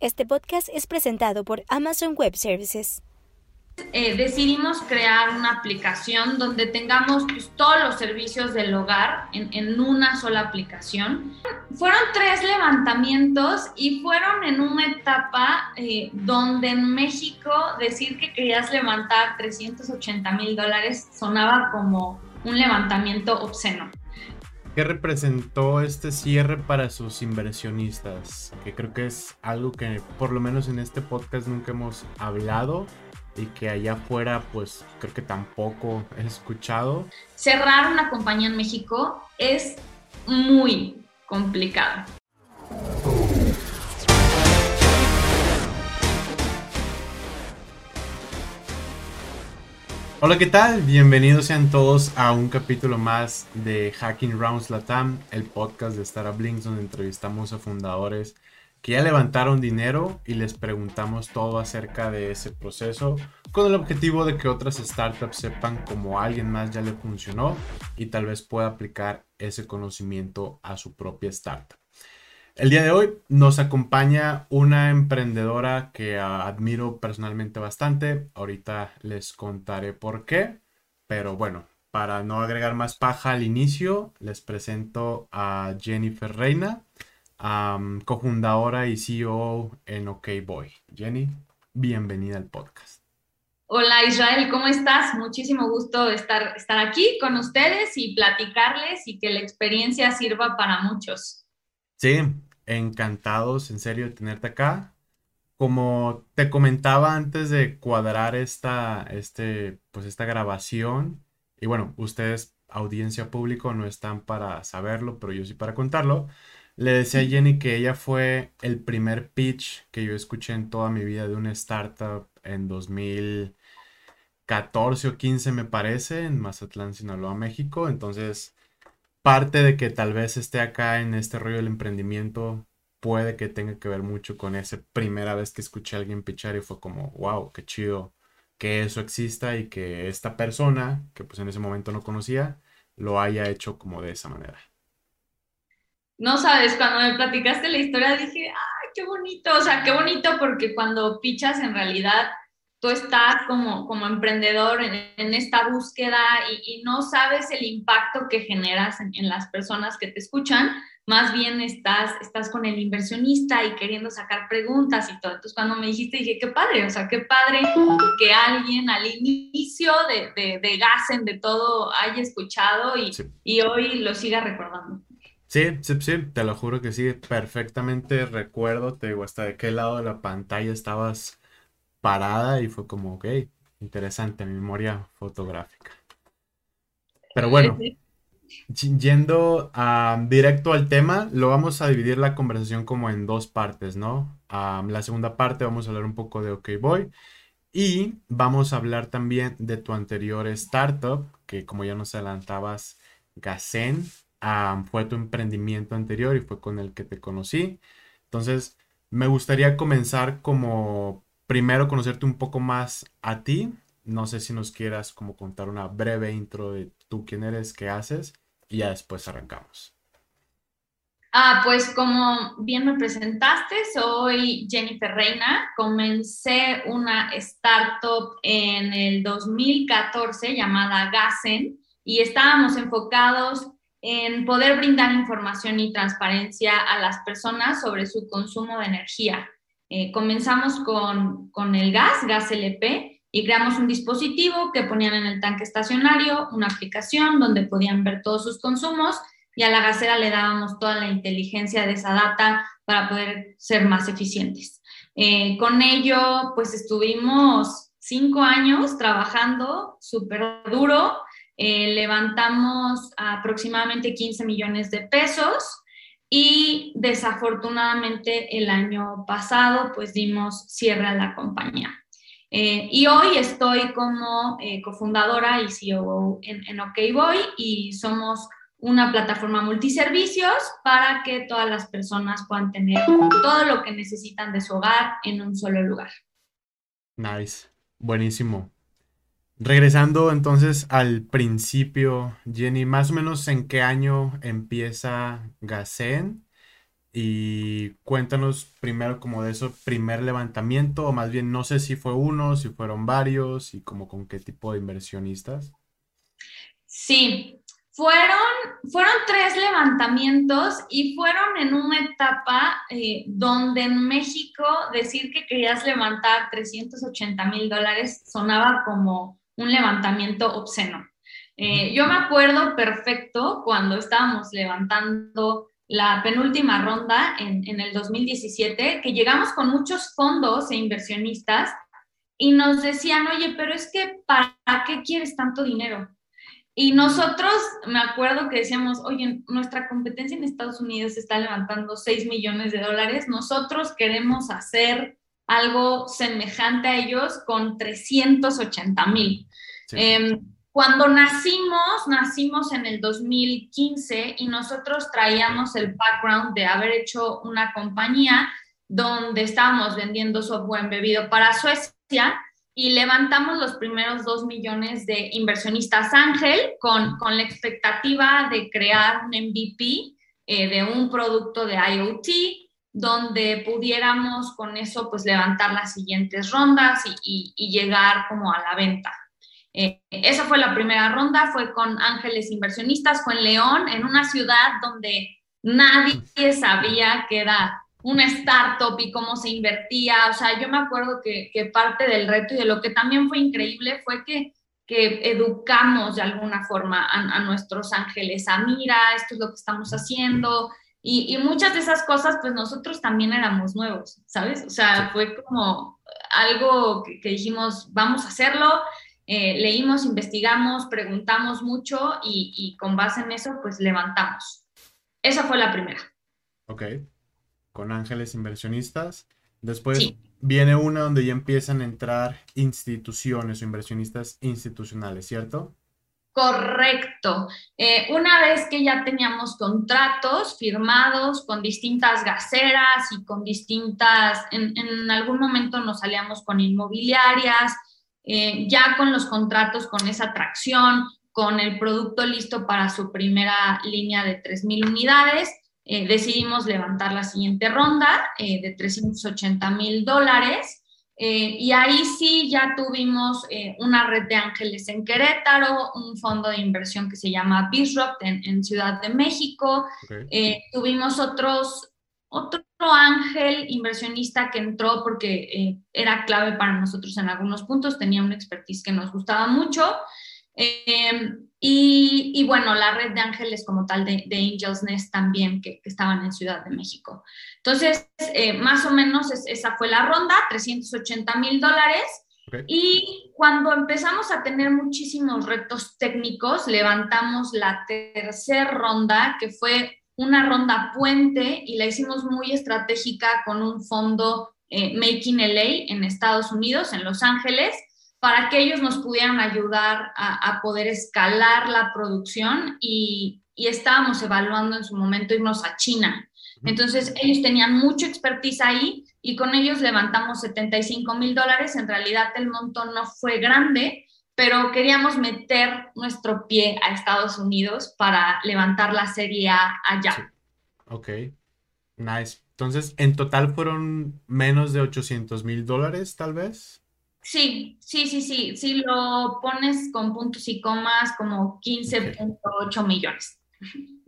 Este podcast es presentado por Amazon Web Services. Eh, decidimos crear una aplicación donde tengamos pues, todos los servicios del hogar en, una sola aplicación. Fueron tres levantamientos y fueron en una etapa eh, donde en México decir que querías levantar 380 mil dólares sonaba como un levantamiento obsceno. ¿Qué representó este cierre para sus inversionistas? Que creo que es algo que por lo menos en este podcast nunca hemos hablado y que allá afuera pues creo que tampoco he escuchado. Cerrar una compañía en México es muy complicado. Hola, ¿qué tal? Bienvenidos sean todos a un capítulo más de Hacking Rounds Latam, el podcast de Startup Links donde entrevistamos a fundadores que ya levantaron dinero y les preguntamos todo acerca de ese proceso con el objetivo de que otras startups sepan cómo alguien más ya le funcionó y tal vez pueda aplicar ese conocimiento a su propia startup. El día de hoy nos acompaña una emprendedora que admiro personalmente bastante. Ahorita les contaré por qué. Pero bueno, para no agregar más paja al inicio, les presento a Jennifer Reina, cofundadora y CEO en OKBoy. Jenny, bienvenida al podcast. Hola Israel, ¿cómo estás? Muchísimo gusto estar, estar aquí con ustedes y platicarles y que la experiencia sirva para muchos. Sí, encantados en serio de tenerte acá. Como te comentaba antes de cuadrar esta, este, pues esta grabación, y bueno, ustedes, audiencia público, no están para saberlo, pero yo sí para contarlo. Le decía a Jenny que ella fue el primer pitch que yo escuché en toda mi vida de una startup en 2014 o 15 me parece, en Mazatlán, Sinaloa, México. Entonces, parte de que tal vez esté acá en este rollo del emprendimiento puede que tenga que ver mucho con esa primera vez que escuché a alguien pichar y fue como, wow, qué chido que eso exista y que esta persona, que pues en ese momento no conocía, lo haya hecho como de esa manera. No sabes, cuando me platicaste la historia dije, ay, qué bonito, o sea, qué bonito porque cuando pichas en realidad tú estás como, como emprendedor en, esta búsqueda y, no sabes el impacto que generas en, las personas que te escuchan, más bien estás, estás con el inversionista y queriendo sacar preguntas y todo. Entonces cuando me dijiste dije, qué padre, o sea, qué padre que alguien al inicio de, de, de Gasen, de todo, haya escuchado y, y hoy lo siga recordando. Sí, sí, sí, te lo juro que sí, perfectamente recuerdo, te digo, hasta de qué lado de la pantalla estabas parada y fue como, ok, interesante, memoria fotográfica. Pero bueno, yendo uh, directo al tema, lo vamos a dividir la conversación como en dos partes, ¿no? la segunda parte vamos a hablar un poco de OK Boy y vamos a hablar también de tu anterior startup, que como ya nos adelantabas, Gasen, fue tu emprendimiento anterior y fue con el que te conocí. Entonces, me gustaría comenzar como primero conocerte un poco más a ti. No sé si nos quieras como contar una breve intro de tú quién eres, qué haces y ya después arrancamos. Ah, pues como bien me presentaste, soy Jennifer Reina. Comencé una startup en el 2014 llamada Gasen y estábamos enfocados en poder brindar información y transparencia a las personas sobre su consumo de energía. Eh, comenzamos con, con el gas, gas LP, y creamos un dispositivo que ponían en el tanque estacionario, una aplicación donde podían ver todos sus consumos y a la gasera le dábamos toda la inteligencia de esa data para poder ser más eficientes. Eh, con ello, pues estuvimos cinco años trabajando súper duro, eh, levantamos aproximadamente 15 millones de pesos y desafortunadamente el año pasado pues dimos cierre a la compañía. Eh, y hoy estoy como eh, cofundadora y CEO en, en OKBoy y somos una plataforma multiservicios para que todas las personas puedan tener todo lo que necesitan de su hogar en un solo lugar. Nice, buenísimo. Regresando entonces al principio, Jenny, más o menos en qué año empieza Gasen Y cuéntanos primero como de eso, primer levantamiento, o más bien no sé si fue uno, si fueron varios y como con qué tipo de inversionistas. Sí, fueron, fueron tres levantamientos y fueron en una etapa eh, donde en México decir que querías levantar 380 mil dólares sonaba como un levantamiento obsceno. Eh, yo me acuerdo perfecto cuando estábamos levantando la penúltima ronda en, en, el 2017, que llegamos con muchos fondos e inversionistas y nos decían, oye, pero es que ¿para qué quieres tanto dinero? Y nosotros, me acuerdo que decíamos, oye, nuestra competencia en Estados Unidos está levantando 6 millones de dólares, nosotros queremos hacer algo semejante a ellos con 380 mil. Em, cuando nacimos, nacimos en el 2015 y nosotros traíamos el background de haber hecho una compañía donde estábamos vendiendo software embebido para Suecia y levantamos los primeros dos millones de inversionistas ángel con, con la expectativa de crear un MVP eh, de un producto de IoT donde pudiéramos con eso pues levantar las siguientes rondas y, llegar como a la venta. Eh, esa fue la primera ronda, fue con ángeles inversionistas, fue en León, en una ciudad donde nadie sabía que era una startup y cómo se invertía. O sea, yo me acuerdo que, parte del reto y de lo que también fue increíble fue que, que educamos de alguna forma a, nuestros ángeles a, mira, esto es lo que estamos haciendo. Y, muchas de esas cosas, pues nosotros también éramos nuevos, ¿sabes? O sea, fue como algo que, dijimos, vamos a hacerlo. Eh, leímos, investigamos, preguntamos mucho y, y con base en eso, pues levantamos. Esa fue la primera. Ok con ángeles inversionistas. Después viene una donde ya empiezan a entrar instituciones o inversionistas institucionales, ¿cierto? Correcto. Eh, una vez que ya teníamos contratos firmados con distintas gaseras y con distintas, en, algún momento nos salíamos con inmobiliarias, eh, ya con los contratos, con esa atracción, con el producto listo para su primera línea de 3.000 unidades, eh, decidimos levantar la siguiente ronda de 380 mil dólares. Eh, y ahí sí ya tuvimos una red de ángeles en Querétaro, un fondo de inversión que se llama Bisrock en, en Ciudad de México. tuvimos otros, otro ángel inversionista que entró porque era clave para nosotros en algunos puntos, tenía una expertise que nos gustaba mucho. Y, bueno, la red de ángeles como tal de, Angels Nest también, que, estaban en Ciudad de México. Entonces, eh, más o menos esa fue la ronda, 380 mil dólares. Y cuando empezamos a tener muchísimos retos técnicos, levantamos la tercera ronda, que fue una ronda puente y la hicimos muy estratégica con un fondo eh, Making LA en Estados Unidos, en Los Ángeles para que ellos nos pudieran ayudar a, poder escalar la producción y, estábamos evaluando en su momento irnos a China. Entonces, ellos tenían mucho expertise ahí y con ellos levantamos 75 mil dólares. En realidad, el montón no fue grande, pero queríamos meter nuestro pie a Estados Unidos para levantar la serie A allá. Ok, nice. Entonces, en total fueron menos de 800 mil dólares, tal vez. Sí, sí, sí, sí. Si lo pones con puntos y comas, como 15.8 millones.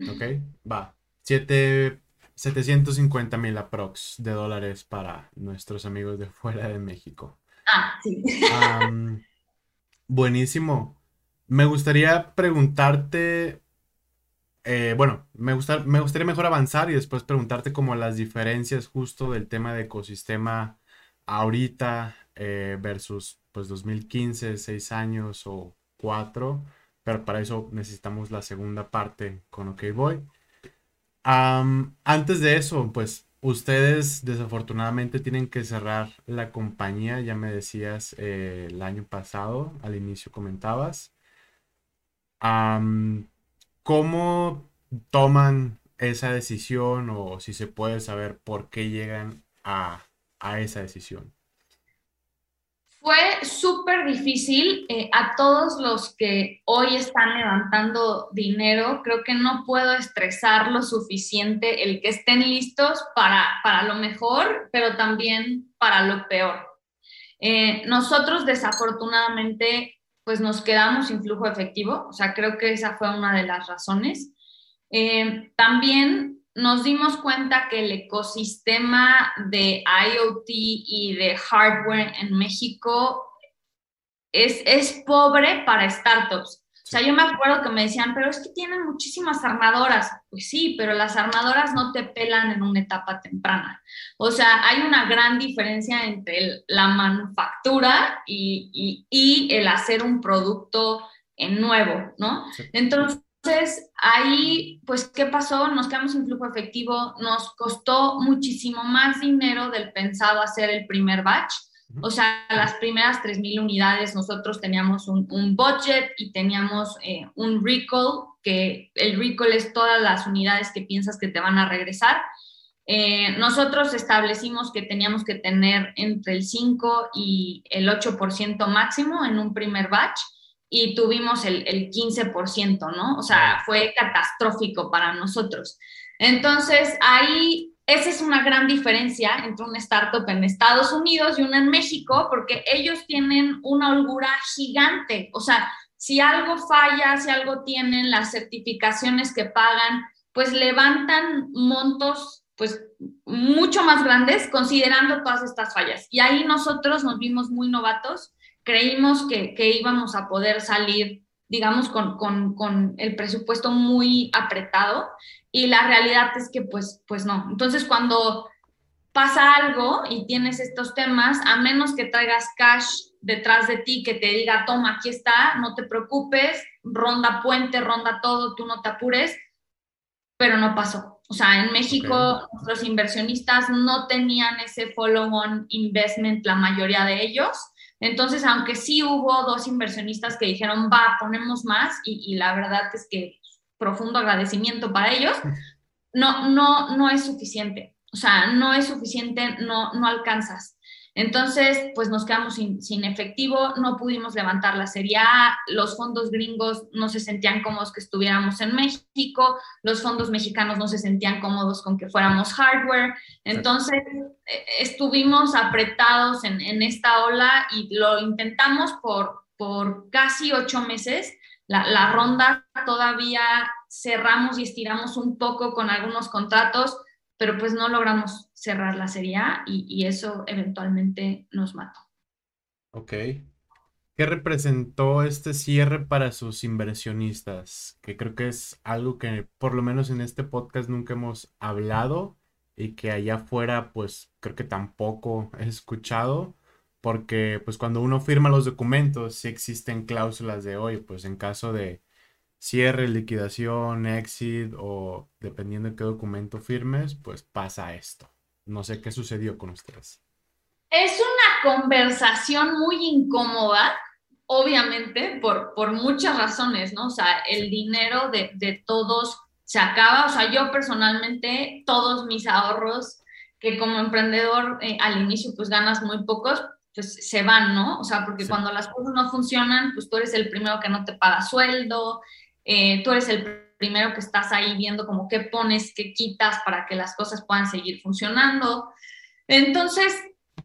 Ok, va. 750 mil aprox de dólares para nuestros amigos de fuera de México. Ah, sí. buenísimo. Me gustaría preguntarte, eh, bueno, me, me gustaría mejor avanzar y después preguntarte como las diferencias justo del tema de ecosistema ahorita eh, versus pues 2015, 6 años o 4, pero para eso necesitamos la segunda parte con OK Boy. antes de eso, pues ustedes desafortunadamente tienen que cerrar la compañía, ya me decías eh, el año pasado, al inicio comentabas. ¿Cómo toman esa decisión o si se puede saber por qué llegan a, a esa decisión? Fue súper difícil. Eh, a todos los que hoy están levantando dinero, creo que no puedo estresar lo suficiente el que estén listos para, para lo mejor, pero también para lo peor. Eh, nosotros desafortunadamente pues nos quedamos sin flujo efectivo, o sea, creo que esa fue una de las razones. Eh, también nos dimos cuenta que el ecosistema de IoT y de hardware en México es, es pobre para startups. O sea, yo me acuerdo que me decían, pero es que tienen muchísimas armadoras. Pues sí, pero las armadoras no te pelan en una etapa temprana. O sea, hay una gran diferencia entre la manufactura y, el hacer un producto nuevo, ¿no? Entonces, ahí, pues, ¿qué pasó? Nos quedamos sin flujo efectivo, nos costó muchísimo más dinero del pensado hacer el primer batch o sea, las primeras 3.000 unidades nosotros teníamos un, budget y teníamos eh, un recall, que el recall es todas las unidades que piensas que te van a regresar. Eh, nosotros establecimos que teníamos que tener entre el 5 y el 8% máximo en un primer batch y tuvimos el, el 15%, ¿no? O sea, fue catastrófico para nosotros. Entonces, ahí esa es una gran diferencia entre una startup en Estados Unidos y una en México, porque ellos tienen una holgura gigante. O sea, si algo falla, si algo tienen, las certificaciones que pagan, pues levantan montos pues mucho más grandes considerando todas estas fallas. Y ahí nosotros nos vimos muy novatos, creímos que, que íbamos a poder salir, digamos, con, con, con el presupuesto muy apretado y la realidad es que pues, pues no. Entonces cuando pasa algo y tienes estos temas, a menos que traigas cash detrás de ti que te diga, toma, aquí está, no te preocupes, ronda puente, ronda todo, tú no te apures, pero no pasó. O sea, en México nuestros inversionistas no tenían ese follow-on investment, la mayoría de ellos. Entonces, aunque sí hubo dos inversionistas que dijeron, va, ponemos más, y, y la verdad es que profundo agradecimiento para ellos, no, no, no es suficiente. O sea, no es suficiente, no, no alcanzas. Entonces, pues nos quedamos sin, sin, efectivo, no pudimos levantar la Serie A, los fondos gringos no se sentían cómodos que estuviéramos en México, los fondos mexicanos no se sentían cómodos con que fuéramos hardware. Entonces, e, estuvimos apretados en, en, esta ola y lo intentamos por, por casi ocho meses la, ronda todavía cerramos y estiramos un poco con algunos contratos, pero pues no logramos cerrar la serie A y, eso eventualmente nos mató. Ok. ¿Qué representó este cierre para sus inversionistas? Que creo que es algo que por lo menos en este podcast nunca hemos hablado y que allá afuera pues creo que tampoco he escuchado porque pues cuando uno firma los documentos sí existen cláusulas de hoy, pues en caso de cierre, liquidación, exit o dependiendo de qué documento firmes, pues pasa esto. No sé qué sucedió con ustedes. Es una conversación muy incómoda, obviamente, por, por muchas razones, ¿no? O sea, el dinero de, de todos se acaba, o sea, yo personalmente, todos mis ahorros que como emprendedor eh, al inicio pues ganas muy pocos, pues se van, ¿no? O sea, porque cuando las cosas no funcionan, pues tú eres el primero que no te paga sueldo, eh, tú eres el primero que estás ahí viendo como qué pones, qué quitas para que las cosas puedan seguir funcionando. Entonces,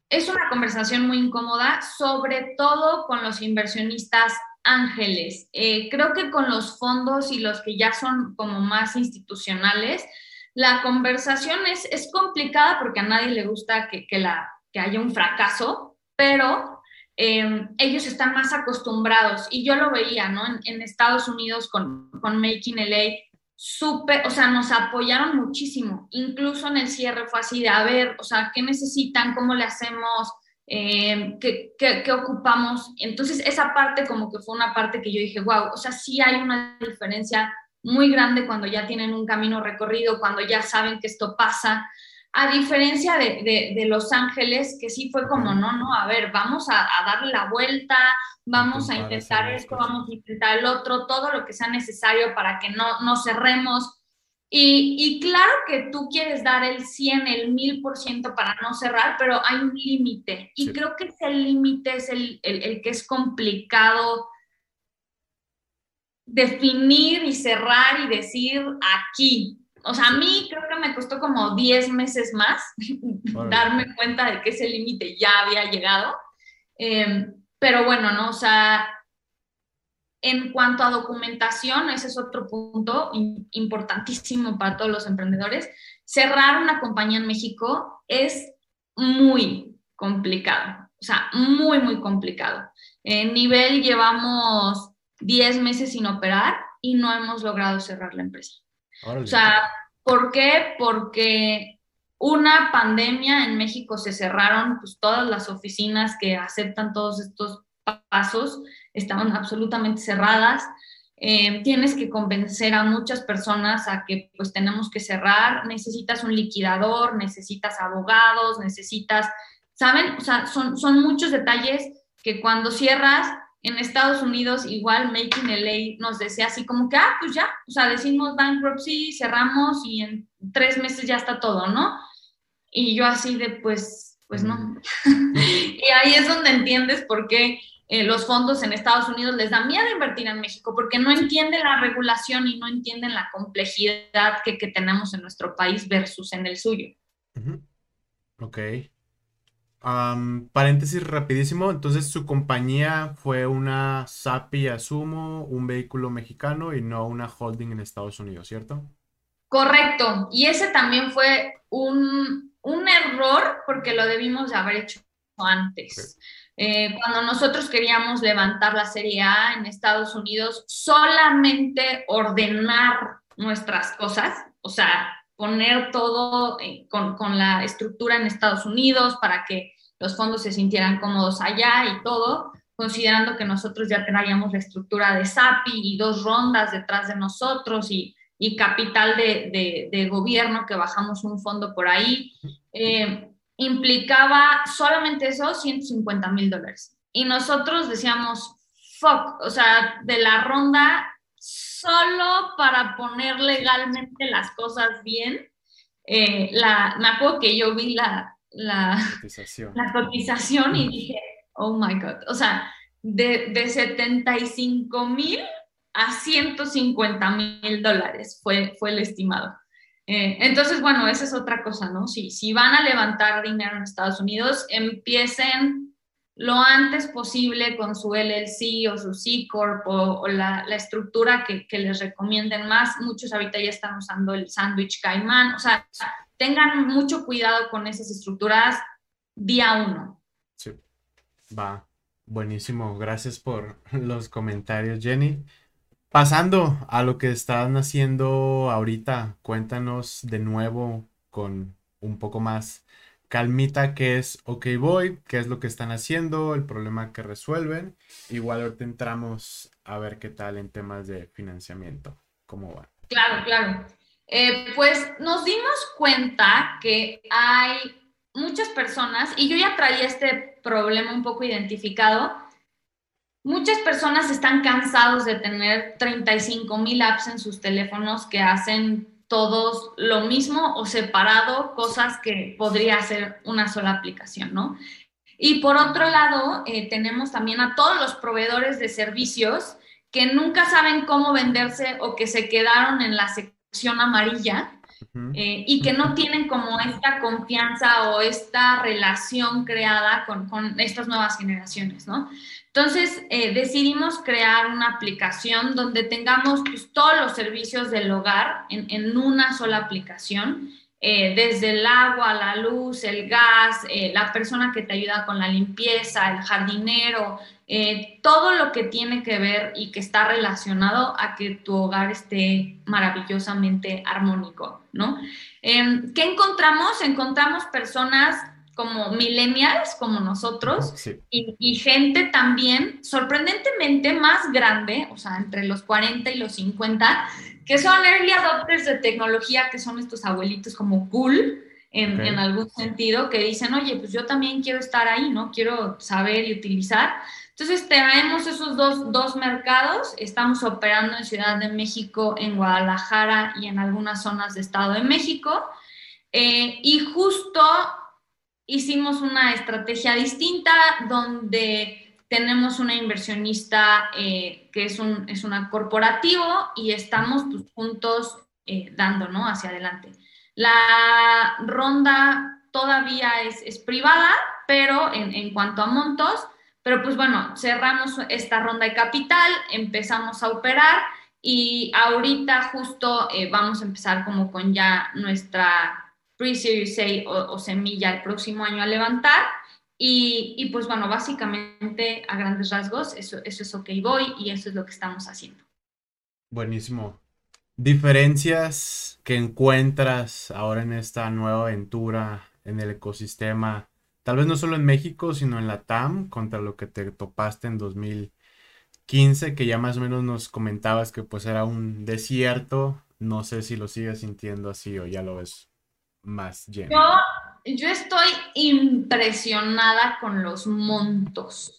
es una conversación muy incómoda, sobre todo con los inversionistas ángeles. Eh, creo que con los fondos y los que ya son como más institucionales, la conversación es, es complicada porque a nadie le gusta que, que, haya un fracaso, pero em, ellos están más acostumbrados y yo lo veía, ¿no? En, Estados Unidos con, con Making LA, súper, o sea, nos apoyaron muchísimo, incluso en el cierre fue así de, a ver, o sea, ¿qué necesitan? ¿Cómo le hacemos? Em, ¿qué, qué, qué, ocupamos? Entonces, esa parte como que fue una parte que yo dije, wow, o sea, sí hay una diferencia muy grande cuando ya tienen un camino recorrido, cuando ya saben que esto pasa, a diferencia de, Los Ángeles, que sí fue como, no, no, a ver, vamos a, darle la vuelta, vamos a intentar esto, vamos a intentar el otro, todo lo que sea necesario para que no, no cerremos. Y, claro que tú quieres dar el 100, el 1000% para no cerrar, pero hay un límite. Y creo que ese límite es el, el, que es complicado definir y cerrar y decir aquí. O sea, a mí creo que me costó como 10 meses más darme cuenta de que ese límite ya había llegado. Em, pero bueno, ¿no? O sea, en cuanto a documentación, ese es otro punto importantísimo para todos los emprendedores. Cerrar una compañía en México es muy complicado, o sea, muy, muy complicado. En nivel llevamos 10 meses sin operar y no hemos logrado cerrar la empresa. O sea, ¿por qué? Porque una pandemia en México se cerraron pues, todas las oficinas que aceptan todos estos pasos estaban absolutamente cerradas. Eh, tienes que convencer a muchas personas a que pues tenemos que cerrar, necesitas un liquidador, necesitas abogados, necesitas, ¿saben? O sea, son, son muchos detalles que cuando cierras en Estados Unidos, igual Making LA nos decía así como que, ah, pues ya, o sea, decimos bankruptcy, cerramos y en tres meses ya está todo, ¿no? Y yo así de, pues, pues no. y ahí es donde entiendes por qué eh, los fondos en Estados Unidos les da miedo invertir en México porque no entienden la regulación y no entienden la complejidad que, tenemos en nuestro país versus en el suyo. Ok. Paréntesis rapidísimo, entonces su compañía fue una SAPI Asumo, un vehículo mexicano y no una holding en Estados Unidos, ¿cierto? Correcto, y ese también fue un, error porque lo debimos de haber hecho antes. Eh, cuando nosotros queríamos levantar la Serie A en Estados Unidos, solamente ordenar nuestras cosas, o sea, poner todo eh, con, con, la estructura en Estados Unidos para que los fondos se sintieran cómodos allá y todo, considerando que nosotros ya teníamos la estructura de SAPI y dos rondas detrás de nosotros y, y capital de, de, gobierno que bajamos un fondo por ahí. Eh, implicaba solamente eso, 150 mil dólares. Y nosotros decíamos, fuck, o sea, de la ronda solo para poner legalmente las cosas bien. Eh, la, me acuerdo que yo vi la, la, cotización. la cotización y dije, oh my God, o sea, de, de 75 mil a 150 mil dólares fue, fue el estimado. Eh, entonces, bueno, esa es otra cosa, ¿no? Si, si van a levantar dinero en Estados Unidos, empiecen lo antes posible con su LLC o su C Corp o, la, la, estructura que, que, les recomienden más. Muchos ahorita ya están usando el Sandwich Caimán. O sea, tengan mucho cuidado con esas estructuras día uno. Sí, va. Buenísimo. Gracias por los comentarios, Jenny. Pasando a lo que están haciendo ahorita, cuéntanos de nuevo con un poco más calmita qué es OK Boy, qué es lo que están haciendo, el problema que resuelven. Igual ahorita entramos a ver qué tal en temas de financiamiento, cómo va. Claro, claro. Eh, pues nos dimos cuenta que hay muchas personas, y yo ya traía este problema un poco identificado, Muchas personas están cansados de tener 35 mil apps en sus teléfonos que hacen todos lo mismo o separado, cosas que podría hacer una sola aplicación, ¿no? Y por otro lado, eh, tenemos también a todos los proveedores de servicios que nunca saben cómo venderse o que se quedaron en la sección amarilla eh, y que no tienen como esta confianza o esta relación creada con, con estas nuevas generaciones, ¿no? Entonces, eh, decidimos crear una aplicación donde tengamos pues, todos los servicios del hogar en, una sola aplicación, eh, desde el agua, la luz, el gas, eh, la persona que te ayuda con la limpieza, el jardinero, todo lo que tiene que ver y que está relacionado a que tu hogar esté maravillosamente armónico, ¿no? Em, ¿Qué encontramos? Encontramos personas como millennials como nosotros y, gente también sorprendentemente más grande, o sea, entre los 40 y los 50, que son early adopters de tecnología, que son estos abuelitos como cool en, en algún sentido, que dicen, oye, pues yo también quiero estar ahí, ¿no? Quiero saber y utilizar. Entonces, traemos esos dos, dos mercados. Estamos operando en Ciudad de México, en Guadalajara y en algunas zonas de Estado de México. Eh, y justo hicimos una estrategia distinta donde tenemos una inversionista eh, que es un es una corporativo y estamos pues, juntos eh, dando ¿no? hacia adelante. La ronda todavía es, es privada, pero en, en cuanto a montos, pero pues bueno, cerramos esta ronda de capital, empezamos a operar y ahorita justo eh, vamos a empezar como con ya nuestra pre-series A o, semilla el próximo año a levantar. Y, y, pues bueno, básicamente a grandes rasgos, eso, eso es OK Voy y eso es lo que estamos haciendo. Buenísimo. Diferencias que encuentras ahora en esta nueva aventura en el ecosistema tal vez no solo en México, sino en la TAM, contra lo que te topaste en 2015, que ya más o menos nos comentabas que pues era un desierto. No sé si lo sigues sintiendo así o ya lo ves más lleno. Yo, yo estoy impresionada con los montos.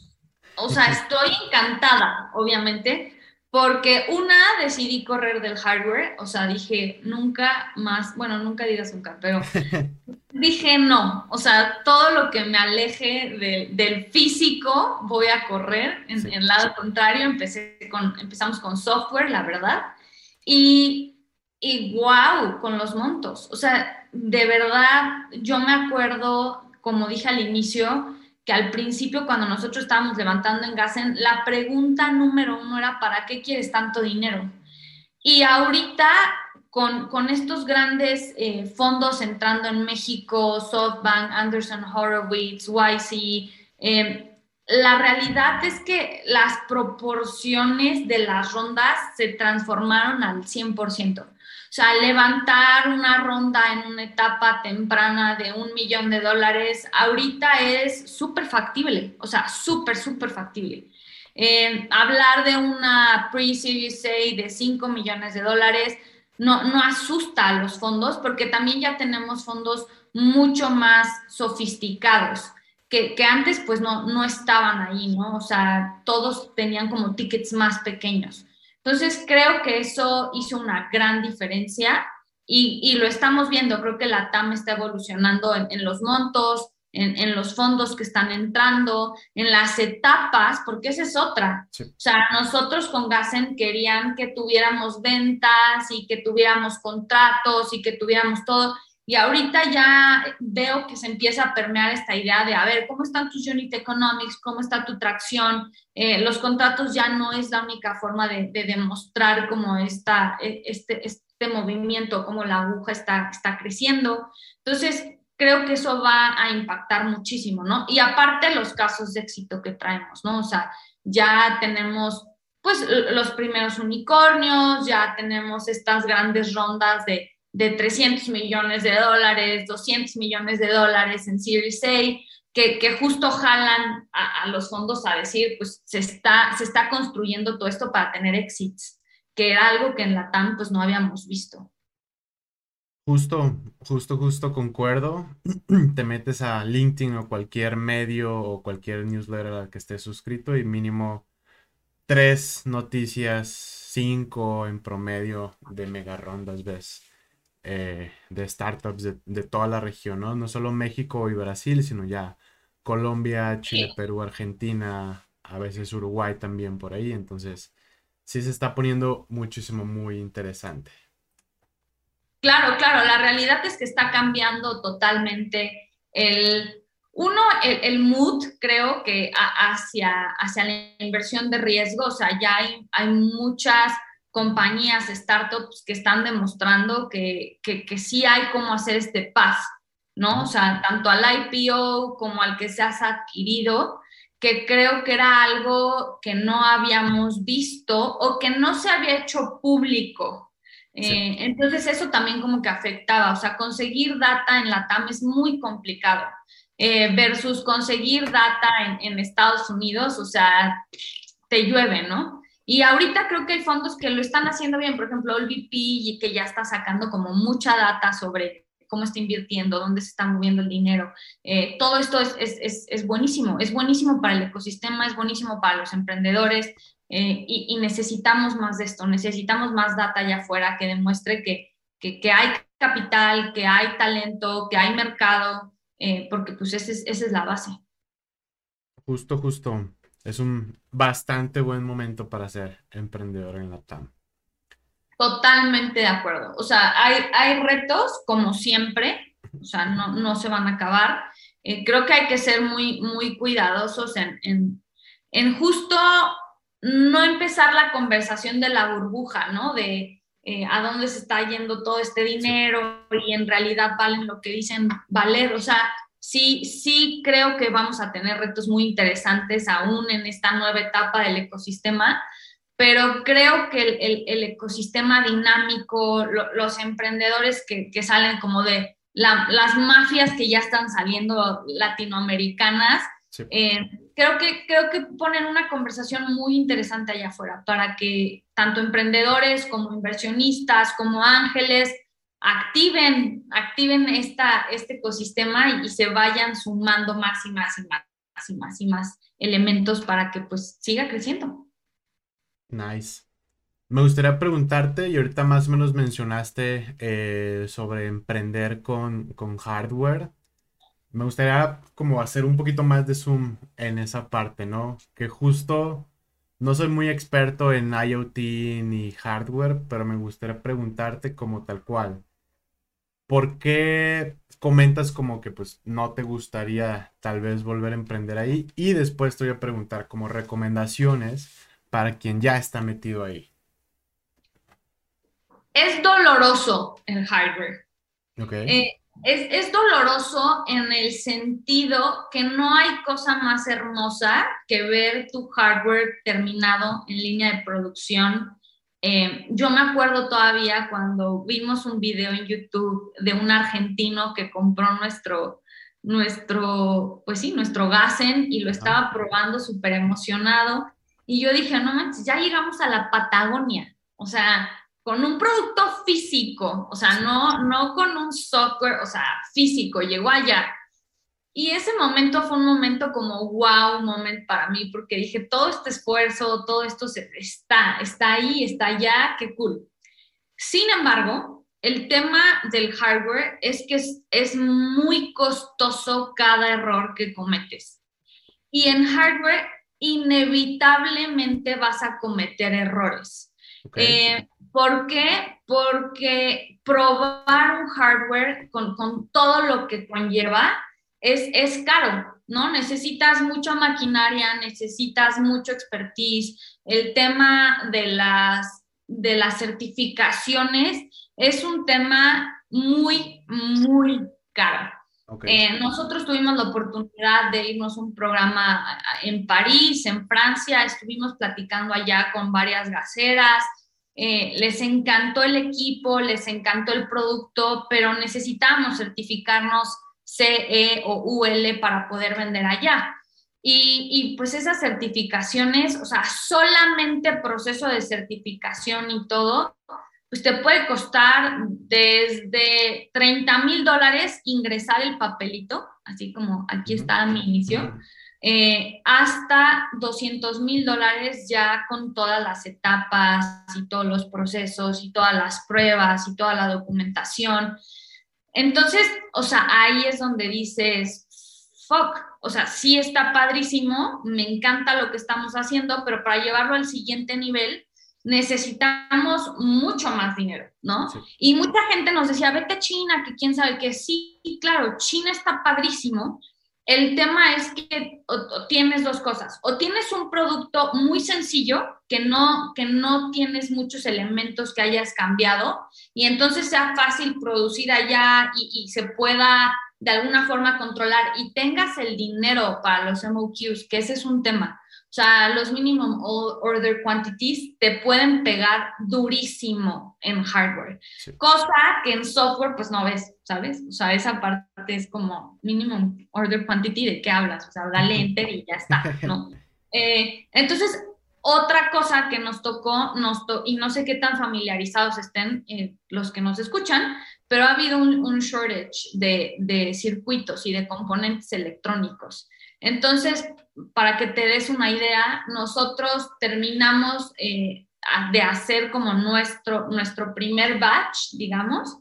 O sea, estoy encantada, obviamente, porque una, decidí correr del hardware, o sea, dije, nunca más, bueno, nunca digas nunca, pero dije no, o sea, todo lo que me aleje del físico voy a correr, en, el lado contrario, empecé con, empezamos con software, la verdad, y, y wow, con los montos, o sea, de verdad, yo me acuerdo, como dije al inicio, que al principio cuando nosotros estábamos levantando en Gasen, la pregunta número uno era, ¿para qué quieres tanto dinero? Y ahorita, con, con estos grandes eh, fondos entrando en México, SoftBank, Anderson Horowitz, YC, eh, la realidad es que las proporciones de las rondas se transformaron al 100%. O sea, levantar una ronda en una etapa temprana de un millón de dólares, ahorita es súper factible, o sea, súper, súper factible. Eh, hablar de una pre-Series A de 5 millones de dólares no, no asusta a los fondos porque también ya tenemos fondos mucho más sofisticados. Que, que, antes pues no, no estaban ahí, ¿no? O sea, todos tenían como tickets más pequeños. Entonces, creo que eso hizo una gran diferencia y, lo estamos viendo. Creo que la TAM está evolucionando en, los montos, en, los fondos que están entrando, en las etapas, porque esa es otra. O sea, nosotros con Gasen querían que tuviéramos ventas y que tuviéramos contratos y que tuviéramos todo. Y ahorita ya veo que se empieza a permear esta idea de, a ver, ¿cómo están tus unit economics? ¿Cómo está tu tracción? Eh, los contratos ya no es la única forma de, demostrar cómo está e, este, este movimiento, cómo la aguja está, está creciendo. Entonces, creo que eso va a impactar muchísimo, ¿no? Y aparte los casos de éxito que traemos, ¿no? O sea, ya tenemos pues los primeros unicornios, ya tenemos estas grandes rondas de de 300 millones de dólares, 200 millones de dólares en Series A, que, que justo jalan a, los fondos a decir, pues se está, se está construyendo todo esto para tener exits, que era algo que en la TAM pues no habíamos visto. Justo, justo, justo concuerdo. Te metes a LinkedIn o cualquier medio o cualquier newsletter al que estés suscrito y mínimo tres noticias, cinco en promedio de mega rondas ves eh, de startups de, toda la región, ¿no? No solo México y Brasil, sino ya Colombia, Chile, Perú, Argentina, a veces Uruguay también por ahí. Entonces, sí se está poniendo muchísimo, muy interesante. Claro, claro, la realidad es que está cambiando totalmente el, uno, el, mood, creo que hacia, hacia la inversión de riesgo, o sea, ya hay, hay muchas compañías, startups que están demostrando que, que, sí hay cómo hacer este pass, ¿no? O sea, tanto al IPO como al que se has adquirido, que creo que era algo que no habíamos visto o que no se había hecho público. Eh, entonces eso también como que afectaba, o sea, conseguir data en la TAM es muy complicado. Eh, versus conseguir data en, en Estados Unidos, o sea, te llueve, ¿no? Y ahorita creo que hay fondos que lo están haciendo bien, por ejemplo, el VP, que ya está sacando como mucha data sobre cómo está invirtiendo, dónde se está moviendo el dinero. Eh, todo esto es, es, es, buenísimo, es buenísimo para el ecosistema, es buenísimo para los emprendedores eh, y, y, necesitamos más de esto, necesitamos más data allá afuera que demuestre que, que, que hay capital, que hay talento, que hay mercado, eh, porque pues esa es, esa es la base. Justo, justo. Es un bastante buen momento para ser emprendedor en la TAM. Totalmente de acuerdo. O sea, hay, hay retos, como siempre, o sea, no, no se van a acabar. Eh, creo que hay que ser muy, muy cuidadosos en, en, en, justo no empezar la conversación de la burbuja, ¿no? De eh, a dónde se está yendo todo este dinero y en realidad valen lo que dicen valer. O sea, sí, sí creo que vamos a tener retos muy interesantes aún en esta nueva etapa del ecosistema pero creo que el, el, ecosistema dinámico, los emprendedores que, que, salen como de las mafias que ya están saliendo latinoamericanas, eh, creo, que, creo que ponen una conversación muy interesante allá afuera para que tanto emprendedores como inversionistas, como ángeles, activen, activen esta, este ecosistema y, se vayan sumando más y más y más y más y más elementos para que pues siga creciendo. Nice. Me gustaría preguntarte, y ahorita más o menos mencionaste eh, sobre emprender con, con hardware. Me gustaría como hacer un poquito más de zoom en esa parte, ¿no? Que justo no soy muy experto en IoT ni hardware, pero me gustaría preguntarte como tal cual. ¿Por qué comentas como que pues no te gustaría tal vez volver a emprender ahí? Y después te voy a preguntar como recomendaciones para quien ya está metido ahí? Es doloroso el hardware. Okay. Eh, es, es, doloroso en el sentido que no hay cosa más hermosa que ver tu hardware terminado en línea de producción. Eh, yo me acuerdo todavía cuando vimos un video en YouTube de un argentino que compró nuestro, nuestro, pues sí, nuestro Gasen y lo estaba probando súper emocionado. Y yo dije, no manches, ya llegamos a la Patagonia, o sea, con un producto físico, o sea, no, no con un software, o sea, físico, llegó allá. Y ese momento fue un momento como wow, un momento para mí, porque dije, todo este esfuerzo, todo esto se, está, está ahí, está allá, qué cool. Sin embargo, el tema del hardware es que es, es muy costoso cada error que cometes. Y en hardware inevitablemente vas a cometer errores. Eh, ¿Por qué? Porque probar un hardware con, con, todo lo que conlleva es, es caro, ¿no? Necesitas mucha maquinaria, necesitas mucho expertise. El tema de las, de las certificaciones es un tema muy, muy caro. Eh, nosotros tuvimos la oportunidad de irnos a un programa en París, en Francia, estuvimos platicando allá con varias gaseras, eh, les encantó el equipo, les encantó el producto, pero necesitamos certificarnos CE o UL para poder vender allá. Y, y, pues esas certificaciones, o sea, solamente proceso de certificación y todo, pues te puede costar desde 30 mil dólares ingresar el papelito, así como aquí está mi inicio, eh, hasta 200 mil dólares ya con todas las etapas y todos los procesos y todas las pruebas y toda la documentación. Entonces, o sea, ahí es donde dices, fuck, o sea, sí está padrísimo, me encanta lo que estamos haciendo, pero para llevarlo al siguiente nivel, necesitamos mucho más dinero, ¿no? Y mucha gente nos decía, vete a China, que quién sabe que sí, claro, China está padrísimo. El tema es que tienes dos cosas, o tienes un producto muy sencillo que no, que no tienes muchos elementos que hayas cambiado y entonces sea fácil producir allá y, y se pueda de alguna forma controlar y tengas el dinero para los MOQs, que ese es un tema. O sea, los minimum order quantities te pueden pegar durísimo en hardware, cosa que en software pues no ves, ¿sabes? O sea, esa parte es como minimum order quantity, ¿de qué hablas? O sea, dale enter y ya está, ¿no? Eh, entonces, otra cosa que nos tocó, nos y no sé qué tan familiarizados estén eh, los que nos escuchan, pero ha habido un, shortage de, circuitos y de componentes electrónicos. Entonces, para que te des una idea, nosotros terminamos eh, de hacer como nuestro, nuestro primer batch, digamos,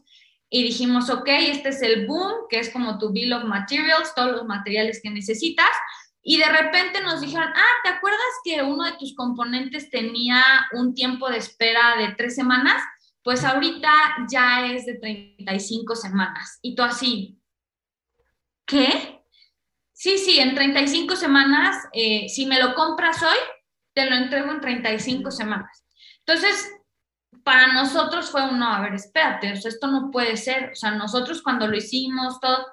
y dijimos, ok, este es el boom, que es como tu bill of materials, todos los materiales que necesitas, y de repente nos dijeron, ah, ¿te acuerdas que uno de tus componentes tenía un tiempo de espera de tres semanas? Pues ahorita ya es de 35 semanas. Y tú así, ¿qué? Sí, sí, en 35 semanas, eh, si me lo compras hoy, te lo entrego en 35 semanas. Entonces, para nosotros fue uno, a ver, espérate, o sea, esto no puede ser. O sea, nosotros cuando lo hicimos, todo,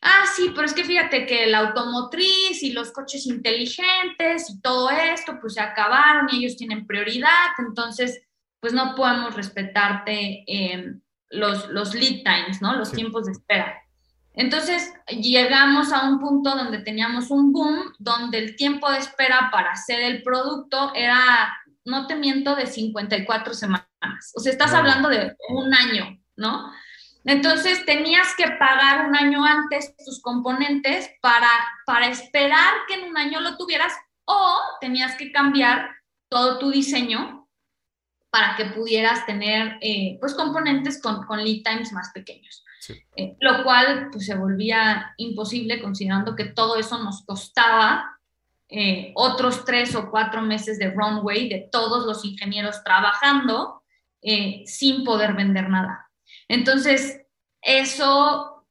ah, sí, pero es que fíjate que la automotriz y los coches inteligentes y todo esto, pues se acabaron y ellos tienen prioridad, entonces, pues no podemos respetarte em, los, los lead times, ¿no? Los tiempos de espera. Entonces llegamos a un punto donde teníamos un boom, donde el tiempo de espera para hacer el producto era, no te miento, de 54 semanas. O sea, estás hablando de un año, ¿no? Entonces tenías que pagar un año antes tus componentes para, para esperar que en un año lo tuvieras o tenías que cambiar todo tu diseño para que pudieras tener eh, pues componentes con, con, lead times más pequeños. Eh, lo cual pues se volvía imposible considerando que todo eso nos costaba eh, otros tres o cuatro meses de runway de todos los ingenieros trabajando sin poder vender nada. Entonces, eso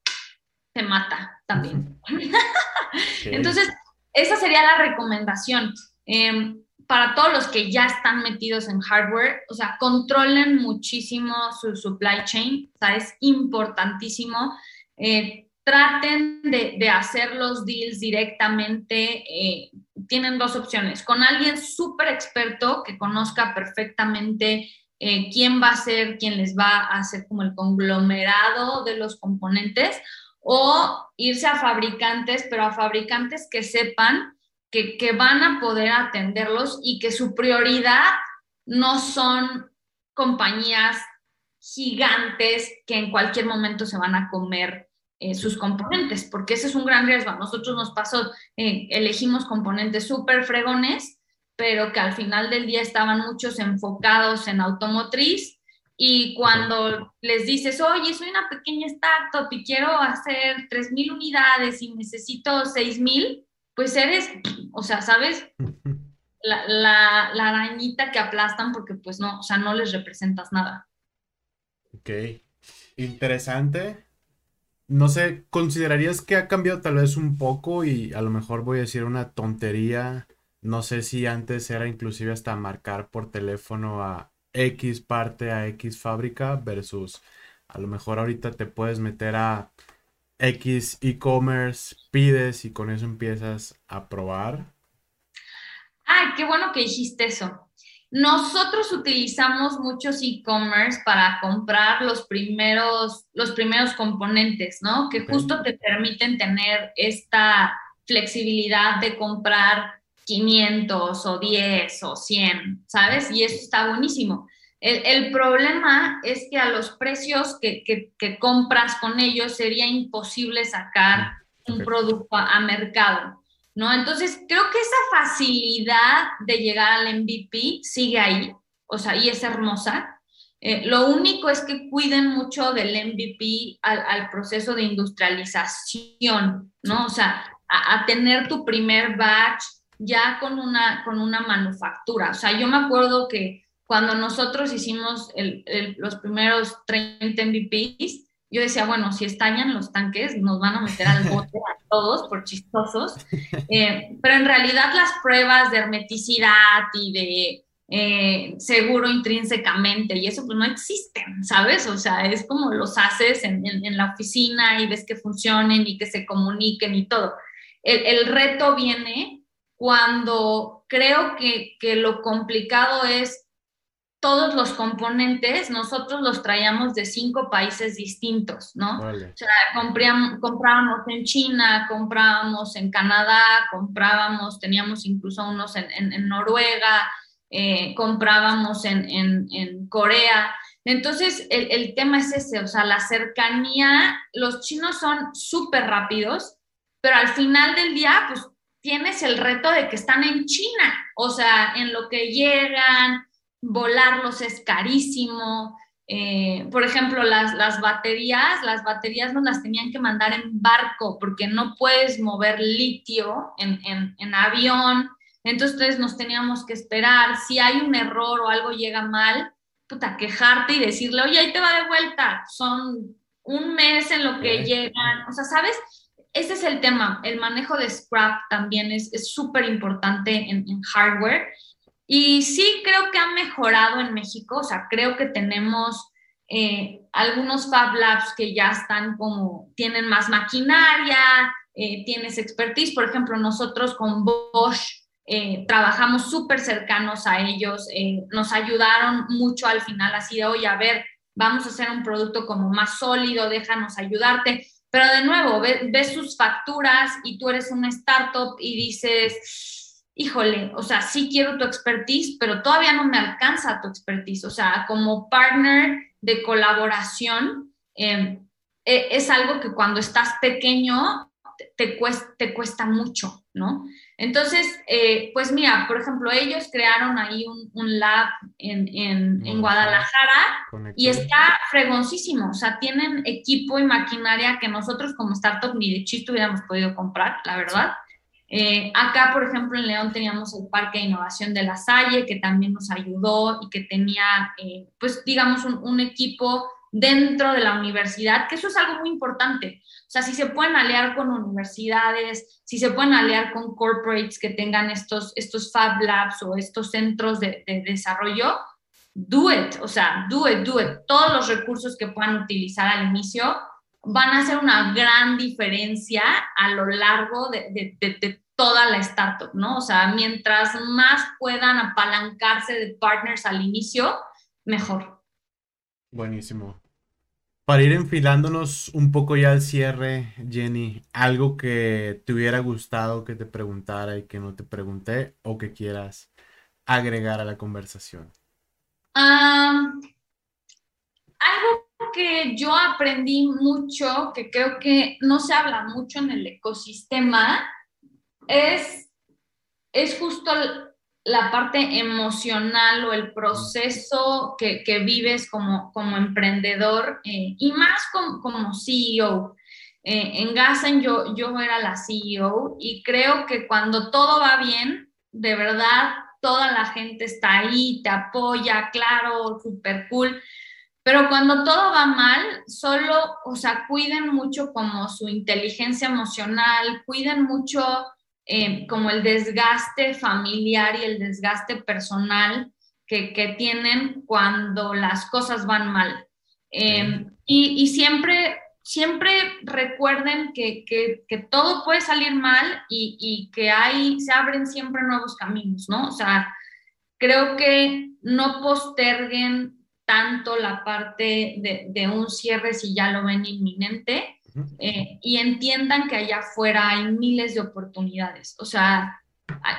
te mata también. Entonces, esa sería la recomendación. Em, para todos los que ya están metidos en hardware, o sea, controlen muchísimo su supply chain, o sea, es importantísimo. Eh, traten de, hacer los deals directamente. Eh, tienen dos opciones, con alguien súper experto que conozca perfectamente eh, quién va a ser quién les va a hacer como el conglomerado de los componentes o irse a fabricantes, pero a fabricantes que sepan que, que van a poder atenderlos y que su prioridad no son compañías gigantes que en cualquier momento se van a comer eh, sus componentes, porque ese es un gran riesgo. Nosotros nos pasó, eh, elegimos componentes súper fregones pero que al final del día estaban muchos enfocados en automotriz y cuando les dices, oye, soy una pequeña startup y quiero hacer 3.000 unidades y necesito 6.000, pues eres, o sea, ¿sabes? La, la, arañita que aplastan porque pues no, o sea, no les representas nada. Ok, interesante. No sé, ¿considerarías que ha cambiado tal vez un poco y a lo mejor voy a decir una tontería? No sé si antes era inclusive hasta marcar por teléfono a X parte, a X fábrica, versus a lo mejor ahorita te puedes meter a X e-commerce, pides y con eso empiezas a probar. Ay, qué bueno que dijiste eso. Nosotros utilizamos muchos e-commerce para comprar los primeros, los primeros componentes, ¿no? Que justo te permiten tener esta flexibilidad de comprar 500 o 10 o 100, ¿sabes? Y eso está buenísimo. El, problema es que a los precios que, compras con ellos sería imposible sacar un producto a, mercado, ¿no? Entonces, creo que esa facilidad de llegar al MVP sigue ahí, o sea, y es hermosa. Eh, lo único es que cuiden mucho del MVP al, proceso de industrialización, ¿no? O sea, a tener tu primer batch, ya con una, con una manufactura. O sea, yo me acuerdo que cuando nosotros hicimos los primeros 30 MVPs, yo decía, bueno, si estañan los tanques, nos van a meter al bote a todos por chistosos. Eh, pero en realidad las pruebas de hermeticidad y de eh, seguro intrínsecamente y eso pues no existen, ¿sabes? O sea, es como los haces en, en, la oficina y ves que funcionen y que se comuniquen y todo. El, el reto viene cuando creo que, lo complicado es todos los componentes, nosotros los traíamos de cinco países distintos, ¿no? O sea, comprábamos en China, comprábamos en Canadá, comprábamos, teníamos incluso unos en, Noruega, eh, comprábamos en, Corea. Entonces, el, el, tema es ese, o sea, la cercanía, los chinos son súper rápidos, pero al final del día, pues tienes el reto de que están en China, o sea, en lo que llegan, volarlos es carísimo. Eh, por ejemplo, las, las, baterías, las baterías nos las tenían que mandar en barco porque no puedes mover litio en, en, en avión. Entonces nos teníamos que esperar. Si hay un error o algo llega mal, puta, quejarte y decirle, oye, ahí te va de vuelta. Son un mes en lo que llegan. O sea, ¿sabes? ese es el tema. El manejo de scrap también es súper importante en, hardware. Y sí creo que ha mejorado en México. O sea, creo que tenemos eh, algunos Fab Labs que ya están como, tienen más maquinaria, eh, tienes expertise. Por ejemplo, nosotros con Bosch eh, trabajamos súper cercanos a ellos. nos ayudaron mucho al final, así de, oye, a ver, vamos a hacer un producto como más sólido, déjanos ayudarte pero de nuevo, ves, sus facturas y tú eres una startup y dices, híjole, o sea, sí quiero tu expertise, pero todavía no me alcanza tu expertise. O sea, como partner de colaboración, em, e, es algo que cuando estás pequeño te, cuesta, te cuesta mucho, ¿no? Entonces, eh, pues mira, por ejemplo, ellos crearon ahí un, lab en, Guadalajara y está fregoncísimo. O sea, tienen equipo y maquinaria que nosotros como startup ni de chiste hubiéramos podido comprar, la verdad. Eh, acá, por ejemplo, en León teníamos el Parque de Innovación de la Salle, que también nos ayudó y que tenía, eh, pues, digamos, un equipo dentro de la universidad, que eso es algo muy importante. O sea, si se pueden aliar con universidades, si se pueden aliar con corporates que tengan estos, estos Fab Labs o estos centros de, desarrollo, do it, o sea, do it, do it. Todos los recursos que puedan utilizar al inicio van a hacer una gran diferencia a lo largo de, de, toda la startup, ¿no? O sea, mientras más puedan apalancarse de partners al inicio, mejor. Buenísimo. Para ir enfilándonos un poco ya al cierre, Jenny, algo que te hubiera gustado que te preguntara y que no te pregunté o que quieras agregar a la conversación. algo que yo aprendí mucho, que creo que no se habla mucho en el ecosistema, es, es justo la parte emocional o el proceso que, vives como, como emprendedor eh, y más como, CEO. Eh, en Gassen yo, yo era la CEO y creo que cuando todo va bien, de verdad, toda la gente está ahí, te apoya, claro, súper cool. Pero cuando todo va mal, solo, o sea, cuiden mucho como su inteligencia emocional, cuiden mucho eh, como el desgaste familiar y el desgaste personal que, tienen cuando las cosas van mal. Eh, y, siempre, siempre recuerden que, todo puede salir mal y, que hay, se abren siempre nuevos caminos, ¿no? O sea, creo que no posterguen tanto la parte de, de un cierre si ya lo ven inminente eh, y entiendan que allá afuera hay miles de oportunidades, o sea,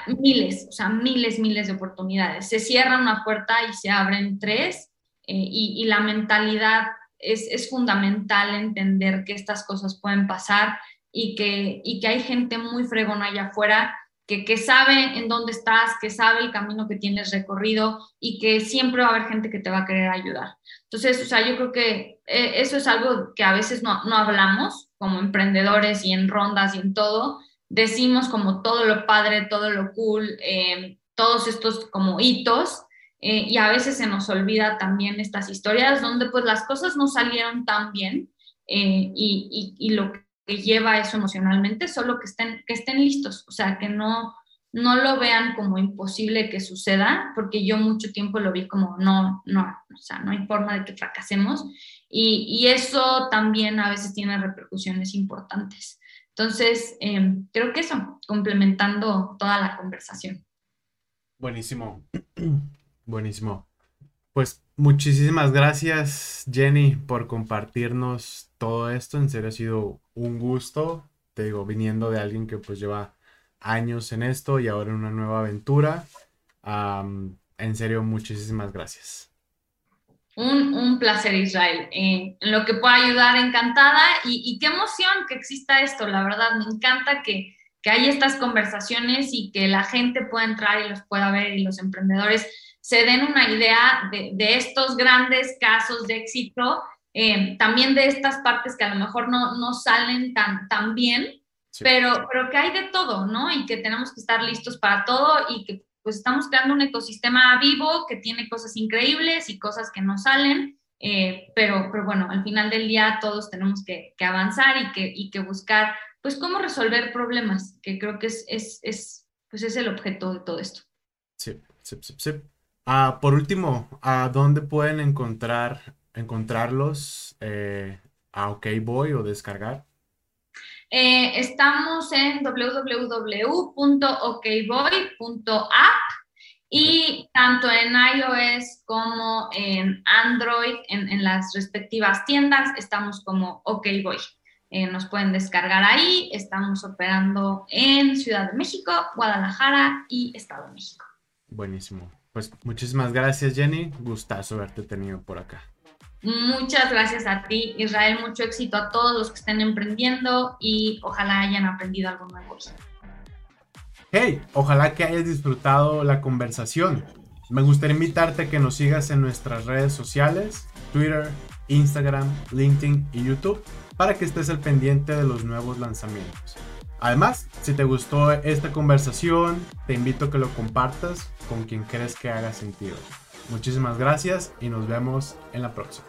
miles, o sea, miles, miles de oportunidades. Se cierra una puerta y se abren tres eh, y, la mentalidad es, es, fundamental entender que estas cosas pueden pasar y que, y que hay gente muy fregona allá afuera que, sabe en dónde estás, que sabe el camino que tienes recorrido y que siempre va a haber gente que te va a querer ayudar. Entonces, o sea, yo creo que eh, eso es algo que a veces no, no, hablamos como emprendedores y en rondas y en todo. Decimos como todo lo padre, todo lo cool, eh, todos estos como hitos. Eh, y a veces se nos olvida también estas historias donde pues las cosas no salieron tan bien y, y, y, lo que lleva eso emocionalmente, solo que estén, que estén listos, o sea, que no, no lo vean como imposible que suceda, porque yo mucho tiempo lo vi como no, no, o sea, no hay forma de que fracasemos. Y, eso también a veces tiene repercusiones importantes. Entonces, em, creo que eso, complementando toda la conversación. Buenísimo, buenísimo. Pues muchísimas gracias, Jenny, por compartirnos todo esto. En serio ha sido un gusto, te digo, viniendo de alguien que pues lleva años en esto y ahora en una nueva aventura. en serio, muchísimas gracias. Un, placer, Israel. Eh, en lo que pueda ayudar, encantada. Y, qué emoción que exista esto, la verdad. Me encanta que, que hay estas conversaciones y que la gente pueda entrar y los pueda ver y los emprendedores se den una idea de, estos grandes casos de éxito, eh, también de estas partes que a lo mejor no, no salen tan, tan bien, pero, pero que hay de todo, ¿no? Y que tenemos que estar listos para todo y que pues estamos creando un ecosistema vivo que tiene cosas increíbles y cosas que no salen, eh, pero, pero bueno, al final del día todos tenemos que, que avanzar y que, y que buscar, pues, cómo resolver problemas, que creo que es, es, es, pues es el objeto de todo esto. Sí, sí, sí, sí. Ah, por último, ¿a dónde pueden encontrar, encontrarlos eh, a OKBoy o descargar? Eh, estamos en www.okboy.app y tanto en iOS como en Android, en, las respectivas tiendas, estamos como OKBoy. Eh, nos pueden descargar ahí. Estamos operando en Ciudad de México, Guadalajara y Estado de México. Buenísimo. Pues muchísimas gracias, Jenny. Gustazo haberte tenido por acá. Muchas gracias a ti, Israel. Mucho éxito a todos los que estén emprendiendo y ojalá hayan aprendido algo nuevo. Hey, ojalá que hayas disfrutado la conversación. Me gustaría invitarte a que nos sigas en nuestras redes sociales, Twitter, Instagram, LinkedIn y YouTube, para que estés al pendiente de los nuevos lanzamientos. Además, si te gustó esta conversación, te invito a que lo compartas con quien crees que haga sentido. Muchísimas gracias y nos vemos en la próxima.